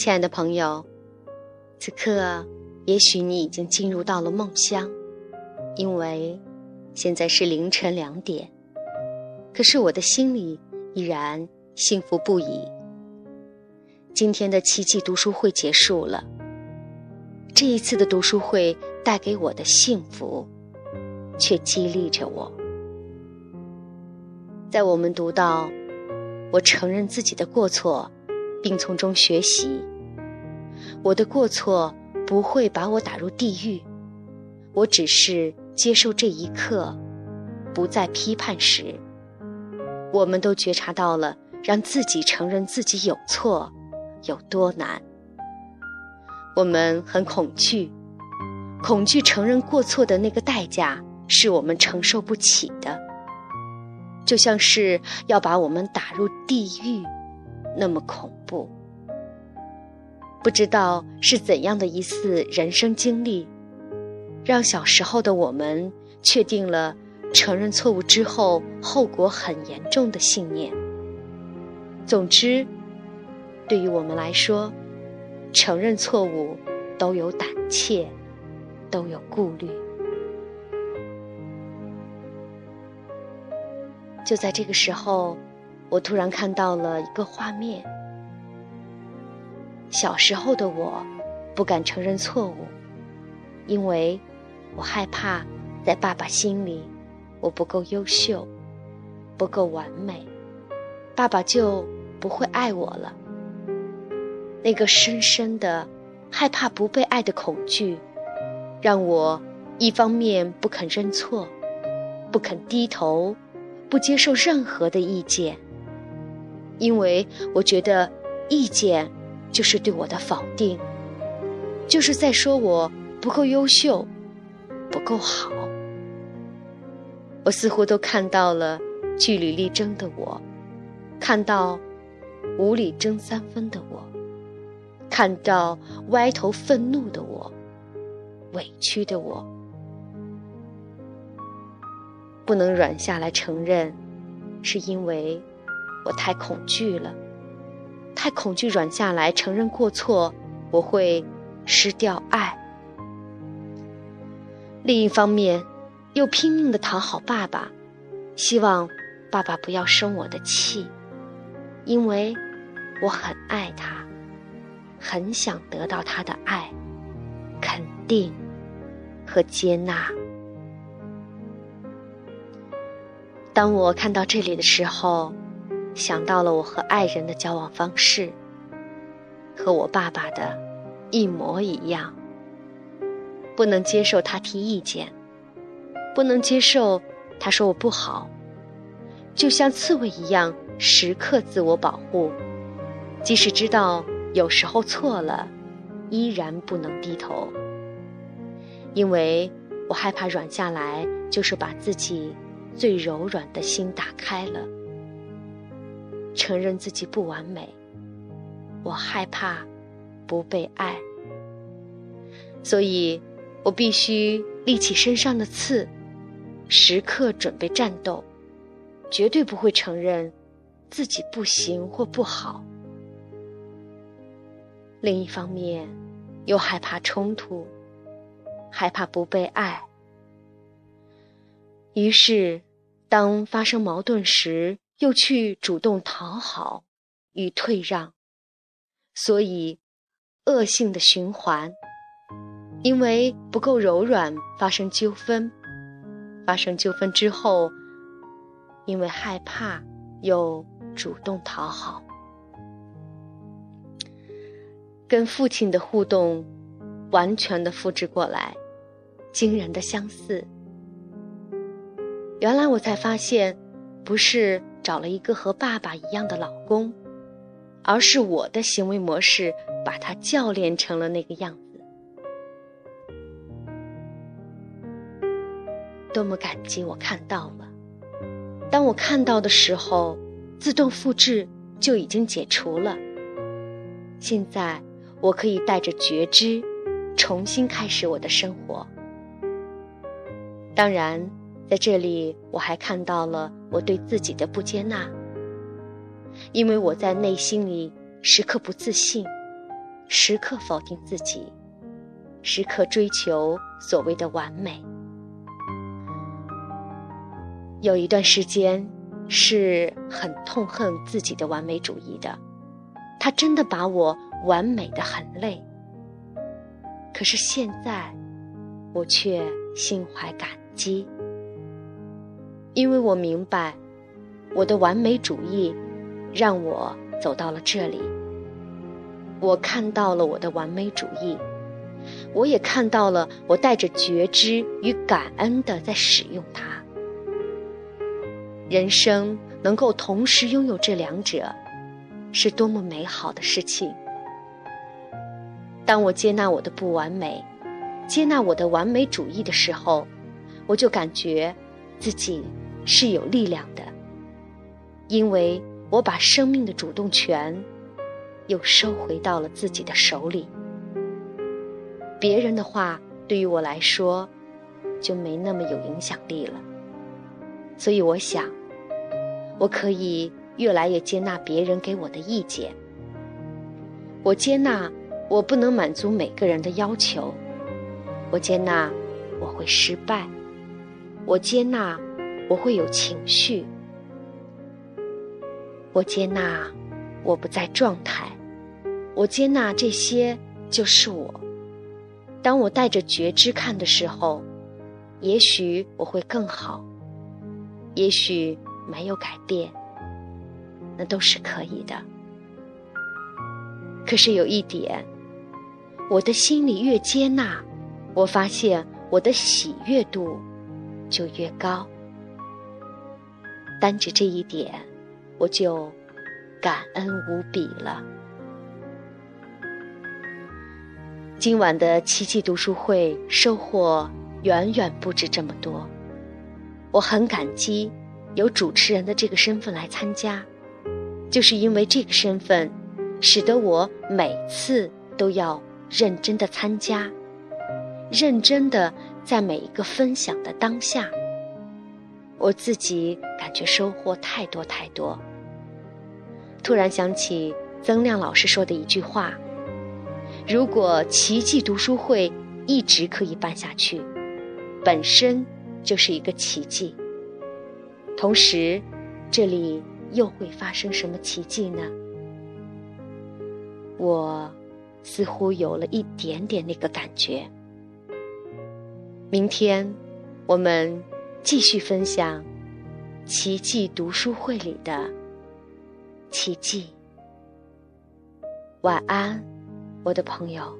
亲爱的朋友，此刻也许你已经进入到了梦乡，因为现在是凌晨两点。可是我的心里依然幸福不已。今天的奇迹读书会结束了，这一次的读书会带给我的幸福，却激励着我。在我们读到“我承认自己的过错”。并从中学习。我的过错不会把我打入地狱，我只是接受这一刻，不再批判时，我们都觉察到了让自己承认自己有错有多难。我们很恐惧，恐惧承认过错的那个代价是我们承受不起的，就像是要把我们打入地狱。那么恐怖，不知道是怎样的一次人生经历，让小时候的我们确定了承认错误之后后果很严重的信念。总之，对于我们来说，承认错误都有胆怯，都有顾虑。就在这个时候。我突然看到了一个画面：小时候的我，不敢承认错误，因为我害怕在爸爸心里我不够优秀，不够完美，爸爸就不会爱我了。那个深深的害怕不被爱的恐惧，让我一方面不肯认错，不肯低头，不接受任何的意见。因为我觉得，意见就是对我的否定，就是在说我不够优秀，不够好。我似乎都看到了据理力争的我，看到无理争三分的我，看到歪头愤怒的我，委屈的我，不能软下来承认，是因为。我太恐惧了，太恐惧软下来承认过错，我会失掉爱。另一方面，又拼命的讨好爸爸，希望爸爸不要生我的气，因为我很爱他，很想得到他的爱、肯定和接纳。当我看到这里的时候。想到了我和爱人的交往方式，和我爸爸的一模一样。不能接受他提意见，不能接受他说我不好，就像刺猬一样，时刻自我保护。即使知道有时候错了，依然不能低头，因为我害怕软下来，就是把自己最柔软的心打开了。承认自己不完美，我害怕不被爱，所以我必须立起身上的刺，时刻准备战斗，绝对不会承认自己不行或不好。另一方面，又害怕冲突，害怕不被爱，于是当发生矛盾时。又去主动讨好与退让，所以恶性的循环。因为不够柔软，发生纠纷；发生纠纷之后，因为害怕，又主动讨好。跟父亲的互动完全的复制过来，惊人的相似。原来我才发现，不是。找了一个和爸爸一样的老公，而是我的行为模式把他教练成了那个样子。多么感激我看到了！当我看到的时候，自动复制就已经解除了。现在我可以带着觉知，重新开始我的生活。当然。在这里，我还看到了我对自己的不接纳，因为我在内心里时刻不自信，时刻否定自己，时刻追求所谓的完美。有一段时间是很痛恨自己的完美主义的，他真的把我完美的很累。可是现在，我却心怀感激，因为我明白，我的完美主义让我走到了这里。我看到了我的完美主义，我也看到了我带着觉知与感恩的在使用它。人生能够同时拥有这两者，是多么美好的事情！当我接纳我的不完美，接纳我的完美主义的时候，我就感觉自己是有力量的，因为我把生命的主动权又收回到了自己的手里。别人的话对于我来说就没那么有影响力了，所以我想，我可以越来越接纳别人给我的意见，我接纳。我不能满足每个人的要求，我接纳我会失败，我接纳我会有情绪，我接纳我不在状态，我接纳这些就是我。当我带着觉知看的时候，也许我会更好，也许没有改变，那都是可以的。可是有一点。我的心里越接纳，我发现我的喜悦度就越高。单指这一点，我就感恩无比了。今晚的奇迹读书会收获远远不止这么多，我很感激有主持人的这个身份来参加，就是因为这个身份，使得我每次都要。认真的参加，认真的在每一个分享的当下，我自己感觉收获太多太多。突然想起曾亮老师说的一句话：“如果奇迹读书会一直可以办下去，本身就是一个奇迹。同时，这里又会发生什么奇迹呢？”我。似乎有了一点点那个感觉。明天，我们继续分享《奇迹读书会》里的奇迹。晚安，我的朋友。